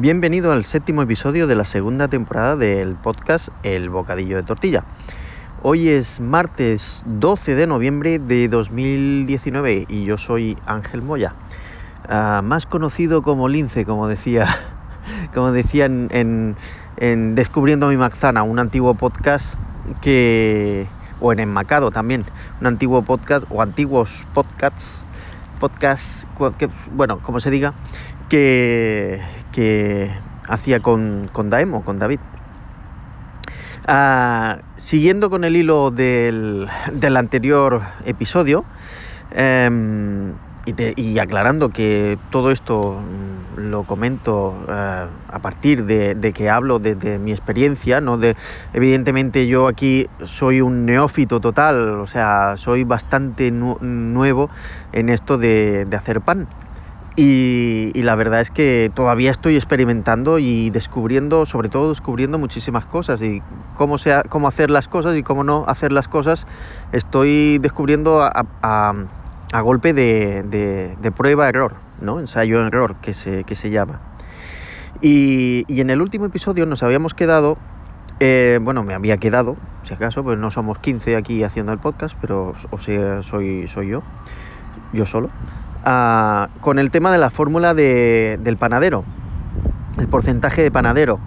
Bienvenido al séptimo episodio de la segunda temporada del podcast El Bocadillo de Tortilla. Hoy es martes 12 de noviembre de 2019 y yo soy Ángel Moya, uh, más conocido como Lince, como decía, como decían en, en, Descubriendo mi Manzana, un antiguo podcast que, o en Enmacado también, un antiguo podcast o antiguos podcasts, podcasts, bueno, como se diga, que, que hacía con, con Daemo, con David. Ah, siguiendo con el hilo del, del anterior episodio eh, y, y, aclarando que todo esto mm, lo comento eh, a partir de, de, que hablo de, de, mi experiencia, ¿no? de, evidentemente yo aquí soy un neófito total, o sea, soy bastante nu nuevo en esto de, de hacer pan. Y, y, la verdad es que todavía estoy experimentando y descubriendo, sobre todo descubriendo muchísimas cosas y cómo, sea, cómo hacer las cosas y cómo no hacer las cosas. Estoy descubriendo a, golpe de prueba-error, ¿no? ensayo-error que se, que se llama. Y, y, en el último episodio nos habíamos quedado, eh, bueno, me había quedado, si acaso, pues no somos 15 aquí haciendo el podcast, pero o sea, soy, soy yo, yo solo. Con el tema de la fórmula de, del panadero, el porcentaje de panadero,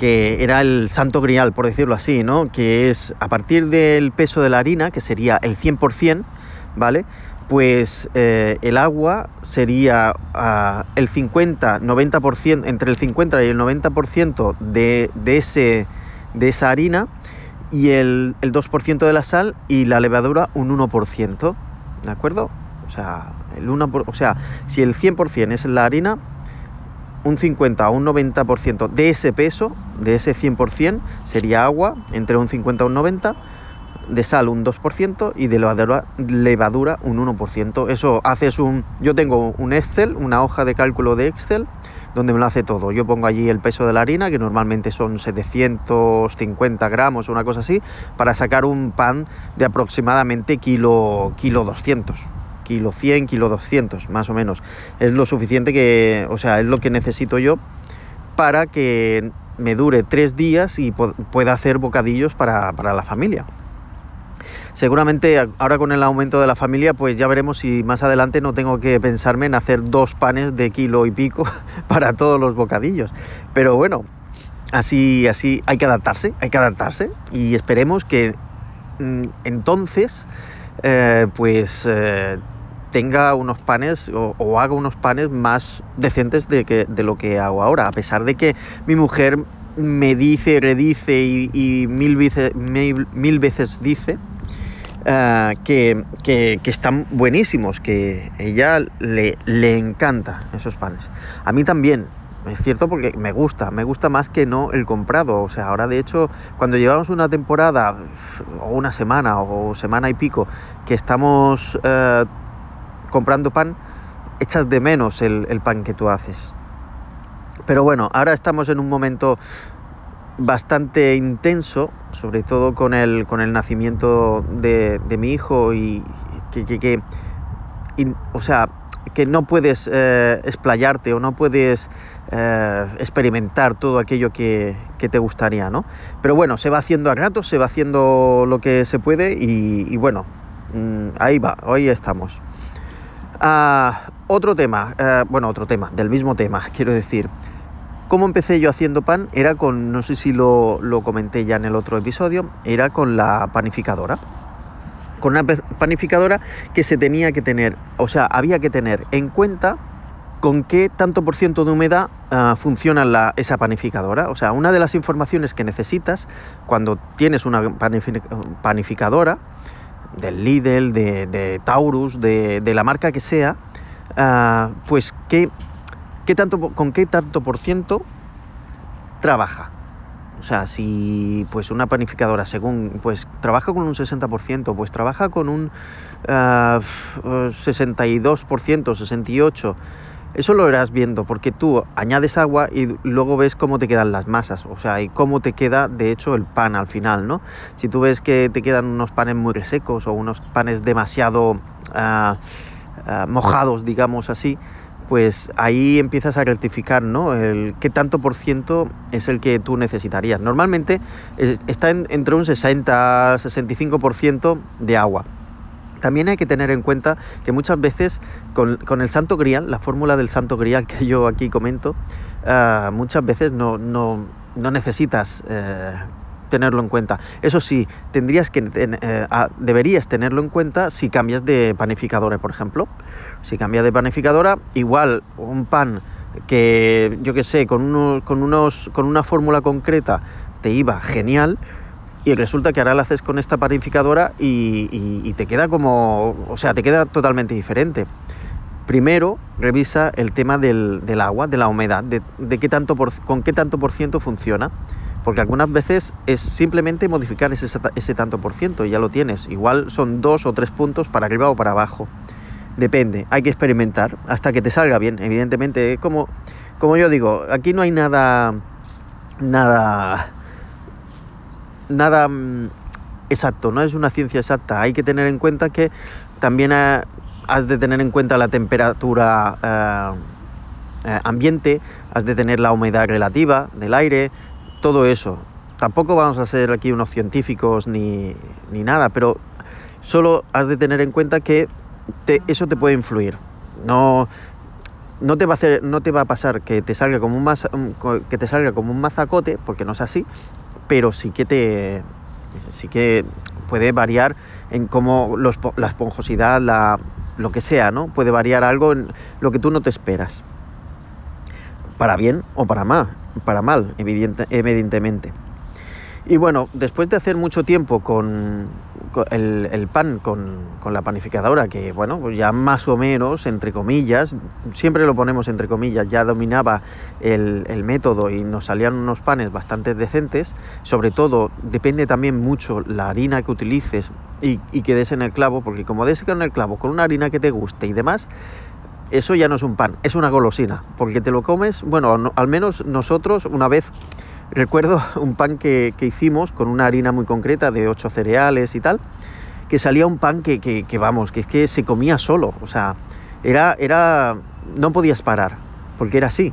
que era el santo grial, por decirlo así, ¿no? Que es a partir del peso de la harina, que sería el 100%, ¿vale? Pues eh, el agua sería uh, el 50-90%, entre el 50 y el 90% de, de, ese, de esa harina y el, el 2% de la sal y la levadura un 1%, ¿de acuerdo? O sea, el 1 por, o sea, si el 100% es la harina, un 50 o un 90% de ese peso, de ese 100%, sería agua, entre un 50 y un 90, de sal un 2% y de levadura, levadura un 1%. Eso haces un... Yo tengo un Excel, una hoja de cálculo de Excel, donde me lo hace todo. Yo pongo allí el peso de la harina, que normalmente son 750 gramos o una cosa así, para sacar un pan de aproximadamente kilo, kilo 200 kilo 100, kilo 200, más o menos. Es lo suficiente que, o sea, es lo que necesito yo para que me dure tres días y pueda hacer bocadillos para, para la familia. Seguramente ahora con el aumento de la familia, pues ya veremos si más adelante no tengo que pensarme en hacer dos panes de kilo y pico para todos los bocadillos. Pero bueno, así, así hay que adaptarse, hay que adaptarse y esperemos que mm, entonces, eh, pues eh, tenga unos panes o, haga unos panes más decentes de, que, de lo que hago ahora, a pesar de que mi mujer me dice, redice y, y mil, veces, mil, veces dice uh, que, que, están buenísimos, que ella le, le encanta esos panes. A mí también, es cierto porque me gusta, me gusta más que no el comprado. O sea, ahora de hecho, cuando llevamos una temporada o una semana o semana y pico que estamos uh, comprando pan, echas de menos el, pan que tú haces. Pero bueno, ahora estamos en un momento bastante intenso, sobre todo con el, con el nacimiento de, mi hijo y que, que, que o sea, que no puedes eh, explayarte o no puedes eh, experimentar todo aquello que, que, te gustaría, ¿no? Pero bueno, se va haciendo a ratos, se va haciendo lo que se puede y, y bueno, mmm, ahí va, hoy estamos. Otro tema, uh, bueno, otro tema, del mismo tema, quiero decir. ¿Cómo empecé yo haciendo pan? Era con, no sé si lo, lo, comenté ya en el otro episodio, era con la panificadora. Con una panificadora que se tenía que tener, o sea, había que tener en cuenta con qué tanto por ciento de humedad uh, funciona la, esa panificadora. O sea, una de las informaciones que necesitas cuando tienes una panificadora del Lidl, de, de Taurus, de, de, la marca que sea, uh, pues ¿qué, qué tanto, con qué tanto por ciento trabaja. O sea, si pues una panificadora según pues trabaja con un 60%, pues trabaja con un uh, 62%, 68%. Eso lo irás viendo porque tú añades agua y luego ves cómo te quedan las masas, o sea, y cómo te queda de hecho el pan al final, ¿no? Si tú ves que te quedan unos panes muy resecos o unos panes demasiado uh, uh, mojados, digamos así, pues ahí empiezas a rectificar, ¿no? El qué tanto por ciento es el que tú necesitarías. Normalmente está entre un 60-65% de agua. También hay que tener en cuenta que muchas veces con, el santo grial, la fórmula del santo grial que yo aquí comento, ah, muchas veces no, necesitas eh, tenerlo en cuenta. Eso sí, tendrías que, eh, deberías tenerlo en cuenta si cambias de panificadora, por ejemplo. Si cambias de panificadora, igual un pan que yo que sé, con, con, unos, con una fórmula concreta te iba genial y resulta que ahora lo haces con esta panificadora y, te queda como, o sea, te queda totalmente diferente. Primero, revisa el tema del, agua, de la humedad, de, qué tanto con qué tanto por ciento funciona. Porque algunas veces es simplemente modificar ese, ese tanto por ciento y ya lo tienes. Igual son dos o tres puntos para arriba o para abajo. Depende, hay que experimentar hasta que te salga bien. Evidentemente, como, como yo digo, aquí no hay nada, nada, nada mm, exacto, no es una ciencia exacta. Hay que tener en cuenta que también has de tener en cuenta la temperatura eh, eh, ambiente, has de tener la humedad relativa del aire, todo eso. Tampoco vamos a ser aquí unos científicos ni, nada, pero solo has de tener en cuenta que eso te puede influir. No, no te va a hacer, no te va a pasar que te salga como un que te salga como un mazacote, porque no es así, pero sí que te sí que puede variar en cómo la esponjosidad, la, lo que sea, ¿no? Puede variar algo en lo que tú no te esperas. Para bien o para mal para mal, evidentemente. Y bueno, después de hacer mucho tiempo con, el, pan, con, la panificadora, que bueno, pues ya más o menos, entre comillas, siempre lo ponemos entre comillas, ya dominaba el, método y nos salían unos panes bastante decentes, sobre todo depende también mucho la harina que utilices y, que des en el clavo, porque como des en el clavo con una harina que te guste y demás, eso ya no es un pan, es una golosina, porque te lo comes, bueno, al menos nosotros una vez recuerdo un pan que, hicimos con una harina muy concreta de ocho cereales y tal, que salía un pan que, que, vamos, que es que se comía solo, o sea, era, era, no podías parar, porque era así.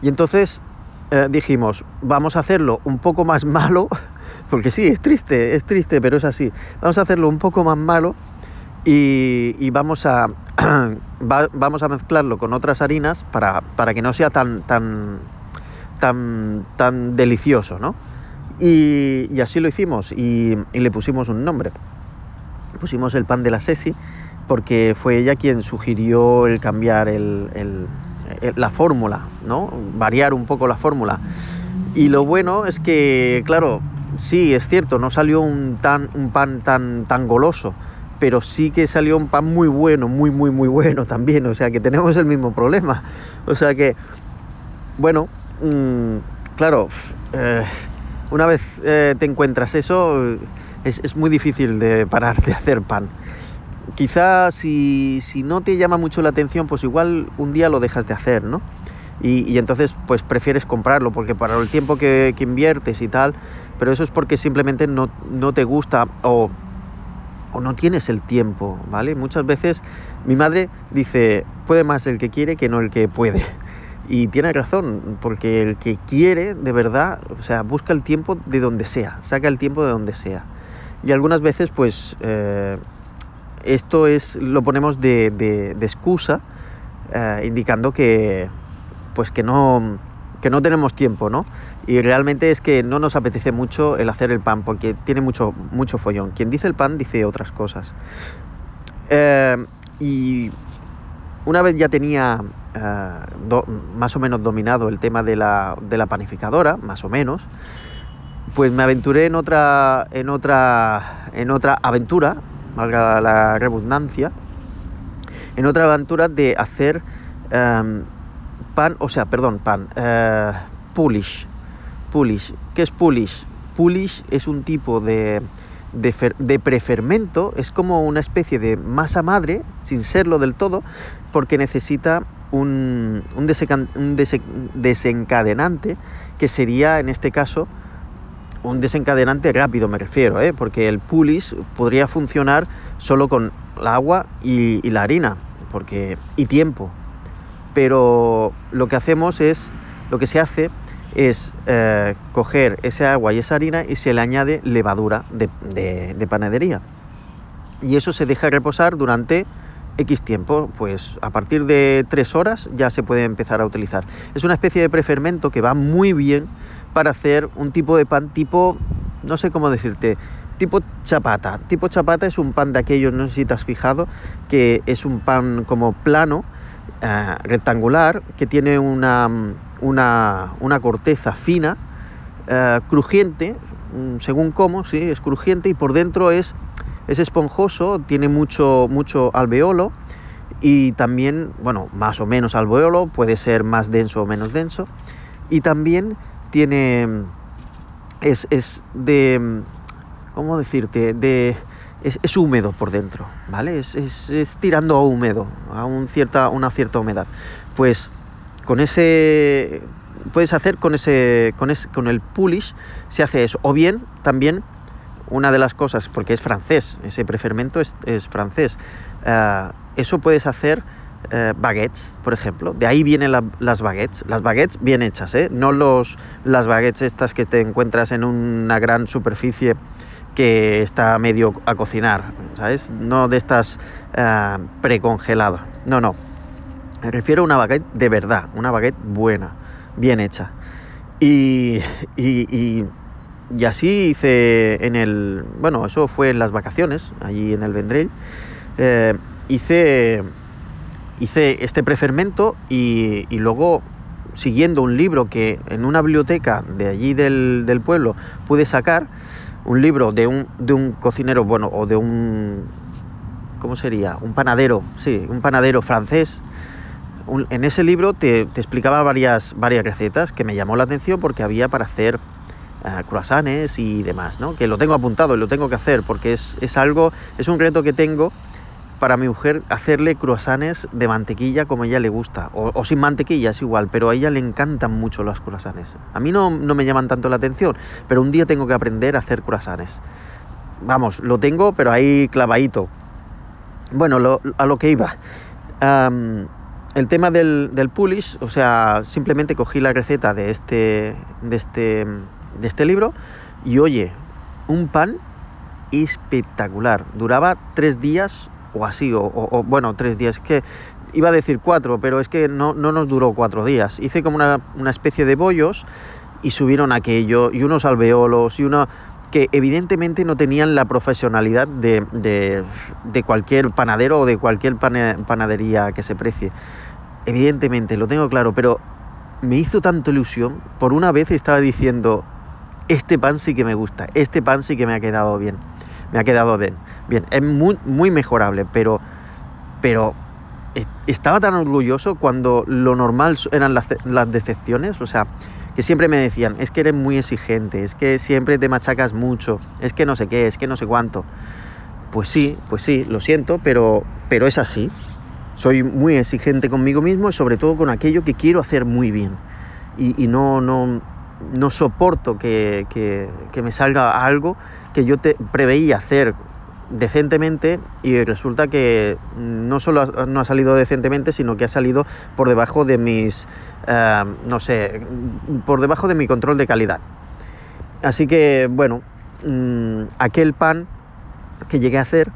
Y entonces eh, dijimos, vamos a hacerlo un poco más malo, porque sí, es triste, es triste, pero es así, vamos a hacerlo un poco más malo y, vamos, a, vamos a mezclarlo con otras harinas para, que no sea tan, tan, tan, tan delicioso, ¿no? Y, así lo hicimos y, le pusimos un nombre. Pusimos el pan de la Sesi porque fue ella quien sugirió el cambiar la fórmula, ¿no? Variar un poco la fórmula. Y lo bueno es que, claro, sí, es cierto, no salió un, tan, un pan tan, tan goloso, pero sí que salió un pan muy bueno, muy, muy, muy bueno también. O sea que tenemos el mismo problema. O sea que, bueno, mm, claro, eh, una vez eh, te encuentras eso, es, muy difícil de parar de hacer pan. Quizás si, no te llama mucho la atención, pues igual un día lo dejas de hacer, ¿no? Y, entonces pues prefieres comprarlo porque para el tiempo que, inviertes y tal, pero eso es porque simplemente no, no te gusta o o no tienes el tiempo, ¿vale? Muchas veces mi madre dice, puede más el que quiere que no el que puede. Y tiene razón, porque el que quiere de verdad, o sea, busca el tiempo de donde sea, saca el tiempo de donde sea. Y algunas veces, pues, eh, esto es, lo ponemos de, de, excusa, eh, indicando que, pues, que no, que no tenemos tiempo, ¿no? Y realmente es que no nos apetece mucho el hacer el pan porque tiene mucho, mucho follón. Quien dice el pan dice otras cosas. Eh, y una vez ya tenía eh, más o menos dominado el tema de la, panificadora, más o menos, pues me aventuré en otra, en otra, en otra aventura, valga la redundancia, en otra aventura de hacer eh, pan, o sea, perdón, pan, pulish, Pulish. ¿Qué es pulish? Pulish es un tipo de, de, prefermento, es como una especie de masa madre, sin serlo del todo, porque necesita un, un, desencadenante que sería en este caso un desencadenante rápido, me refiero, ¿eh? porque el pulish podría funcionar solo con el agua y, la harina porque, y tiempo, pero lo que hacemos es, lo que se hace es eh, coger ese agua y esa harina y se le añade levadura de, panadería. Y eso se deja reposar durante X tiempo, pues a partir de 3 horas ya se puede empezar a utilizar. Es una especie de prefermento que va muy bien para hacer un tipo de pan tipo, no sé cómo decirte, tipo chapata. Tipo chapata es un pan de aquellos, no sé si te has fijado, que es un pan como plano, eh, rectangular, que tiene una, una, una corteza fina, eh, crujiente, mm, según cómo, sí, es crujiente y por dentro es, es esponjoso, tiene mucho, mucho alveolo y también, bueno, más o menos alveolo, puede ser más denso o menos denso y también tiene, es, es de, ¿cómo decirte? De, es, húmedo por dentro, ¿vale? Es, es, tirando a húmedo, a un cierta, una cierta humedad. Pues con ese puedes hacer con ese, con, con el pulish se hace eso o bien también una de las cosas porque es francés ese prefermento es, francés eh, eso puedes hacer eh, baguettes por ejemplo. De ahí vienen las baguettes. Las baguettes bien hechas ¿eh? no los las baguettes estas que te encuentras en una gran superficie que está medio a cocinar sabes no de estas precongeladas. No no. Me refiero a una baguette de verdad, una baguette buena, bien hecha. Y, y, y, así hice en el... Bueno, eso fue en las vacaciones, allí en el Vendrell. Eh, hice, hice este prefermento y, y, luego, siguiendo un libro que en una biblioteca de allí del, del pueblo pude sacar, un libro de un, de un cocinero, bueno, o de un... ¿Cómo sería? Un panadero, sí, un panadero francés en ese libro te, explicaba varias, varias recetas que me llamó la atención porque había para hacer uh, croissants y demás, ¿no? Que lo tengo apuntado y lo tengo que hacer porque es, algo, es un reto que tengo para mi mujer hacerle croissants de mantequilla como ella le gusta. O, sin mantequilla, es igual, pero a ella le encantan mucho los croissants. A mí no, me llaman tanto la atención, pero un día tengo que aprender a hacer croissants. Vamos, lo tengo, pero ahí clavadito. Bueno, a lo que iba el tema del, del o sea, simplemente cogí la receta de este, de este, de este libro y oye, un pan espectacular. Duraba tres días o así, o, bueno, tres días. que iba a decir cuatro, pero es que no, no nos duró cuatro días. Hice como una, una especie de bollos y subieron aquello, y unos alveolos, y una que evidentemente no tenían la profesionalidad de, de, cualquier panadero o de cualquier panadería que se precie. Evidentemente, lo tengo claro, pero me hizo tanta ilusión. Por una vez estaba diciendo, este pan sí que me gusta, este pan sí que me ha quedado bien. Me ha quedado bien. Bien, es muy, mejorable, pero, pero estaba tan orgulloso cuando lo normal eran las, decepciones. O sea, que siempre me decían, es que eres muy exigente, es que siempre te machacas mucho, es que no sé qué, es que no sé cuánto. Pues sí, pues sí, lo siento, pero, pero es así. Soy muy exigente conmigo mismo y sobre todo con aquello que quiero hacer muy bien. Y, no, no, no soporto que, que, me salga algo que yo te preveía hacer decentemente y resulta que no solo no ha salido decentemente, sino que ha salido por debajo de mis, eh, no sé, por debajo de mi control de calidad. Así que, bueno, mm, aquel pan que llegué a hacer,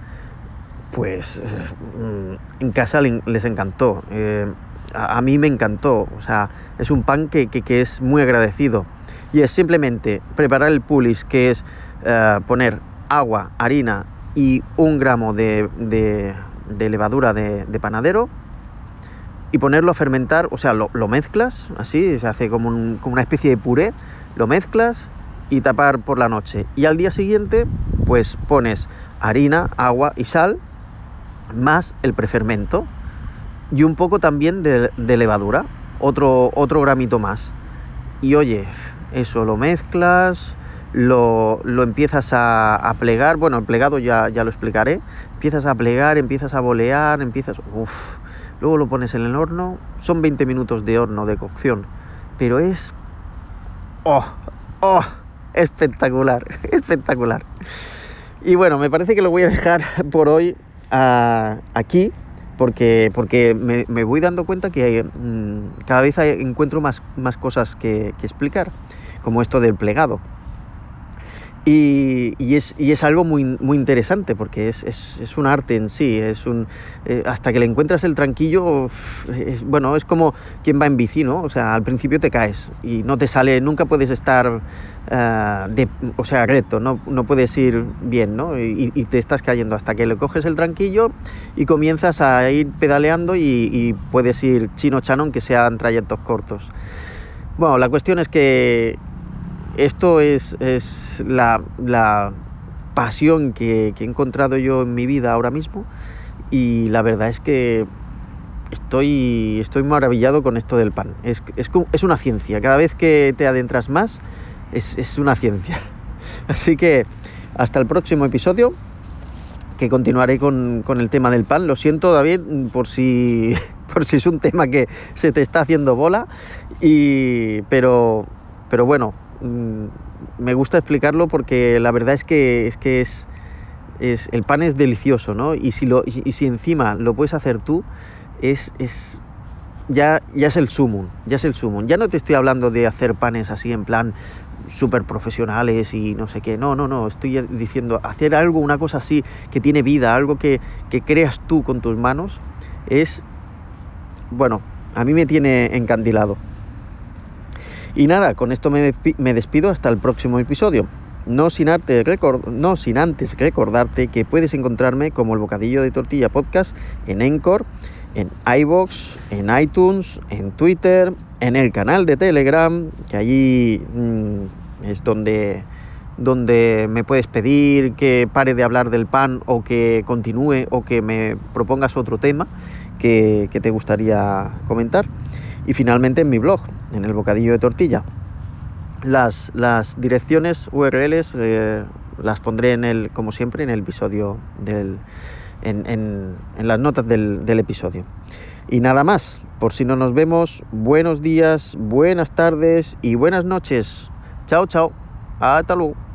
pues eh, en casa les encantó. Eh, a, mí me encantó. O sea, es un pan que, que, es muy agradecido. Y es simplemente preparar el pulis, que es poner agua, harina y un gramo de, levadura de, panadero y ponerlo a fermentar, o sea, lo, mezclas, así, se hace como, una especie de puré, lo mezclas y tapar por la noche. Y al día siguiente, pues pones harina, agua y sal, más el prefermento y un poco también de, levadura, otro, otro gramito más. Y oye, eso lo mezclas, lo, empiezas a, plegar, bueno, el plegado ya, ya lo explicaré, empiezas a plegar, empiezas a bolear, empiezas... Uf, luego lo pones en el horno, son 20 minutos de horno de cocción, pero es... ¡Oh! ¡Oh! Espectacular, espectacular. Y bueno, me parece que lo voy a dejar por hoy ah, aquí. Porque, porque me, voy dando cuenta que mm, cada vez encuentro más, más cosas que explicar, como esto del plegado. Y, es, y, es, algo muy, muy interesante porque es, es, es, un arte en sí, es un, eh, hasta que le encuentras el tranquillo, es, bueno, es como quien va en bici, ¿no? O sea, al principio te caes y no te sale, nunca puedes estar, uh, de, o sea, recto, no, no puedes ir bien, ¿no? Y, y, te estás cayendo hasta que le coges el tranquillo y comienzas a ir pedaleando y, y puedes ir chino chano aunque sean trayectos cortos. Bueno, la cuestión es que esto es, la, pasión que, he encontrado yo en mi vida ahora mismo y la verdad es que estoy, estoy maravillado con esto del pan. Es, es, una ciencia, cada vez que te adentras más es, una ciencia. Así que hasta el próximo episodio, que continuaré con, el tema del pan. Lo siento David por si, por si es un tema que se te está haciendo bola, y, pero, pero bueno, me gusta explicarlo porque la verdad es que es, que es, es el pan es delicioso, ¿no? Y si, lo, y, si encima lo puedes hacer tú, es, es ya, ya es el sumum, ya es el sumum. Ya no te estoy hablando de hacer panes así en plan súper profesionales y no sé qué. No, no, no. Estoy diciendo hacer algo, una cosa así que tiene vida, algo que, que creas tú con tus manos, es, bueno, a mí me tiene encandilado. Y nada, con esto me, despido hasta el próximo episodio. No sin, arte, no sin antes recordarte que puedes encontrarme como el Bocadillo de Tortilla Podcast en Encore, en iBox, en iTunes, en Twitter, en el canal de Telegram, que allí mm, es donde, donde me puedes pedir que pare de hablar del pan o que continúe o que me propongas otro tema que, que te gustaría comentar. Y finalmente en mi blog, en el bocadillo de tortilla. Las, las direcciones URLs eh, las pondré en el, como siempre, en el episodio del. en, en, las notas del, del episodio. Y nada más, por si no nos vemos, buenos días, buenas tardes y buenas noches. Chao, chao. Hasta luego.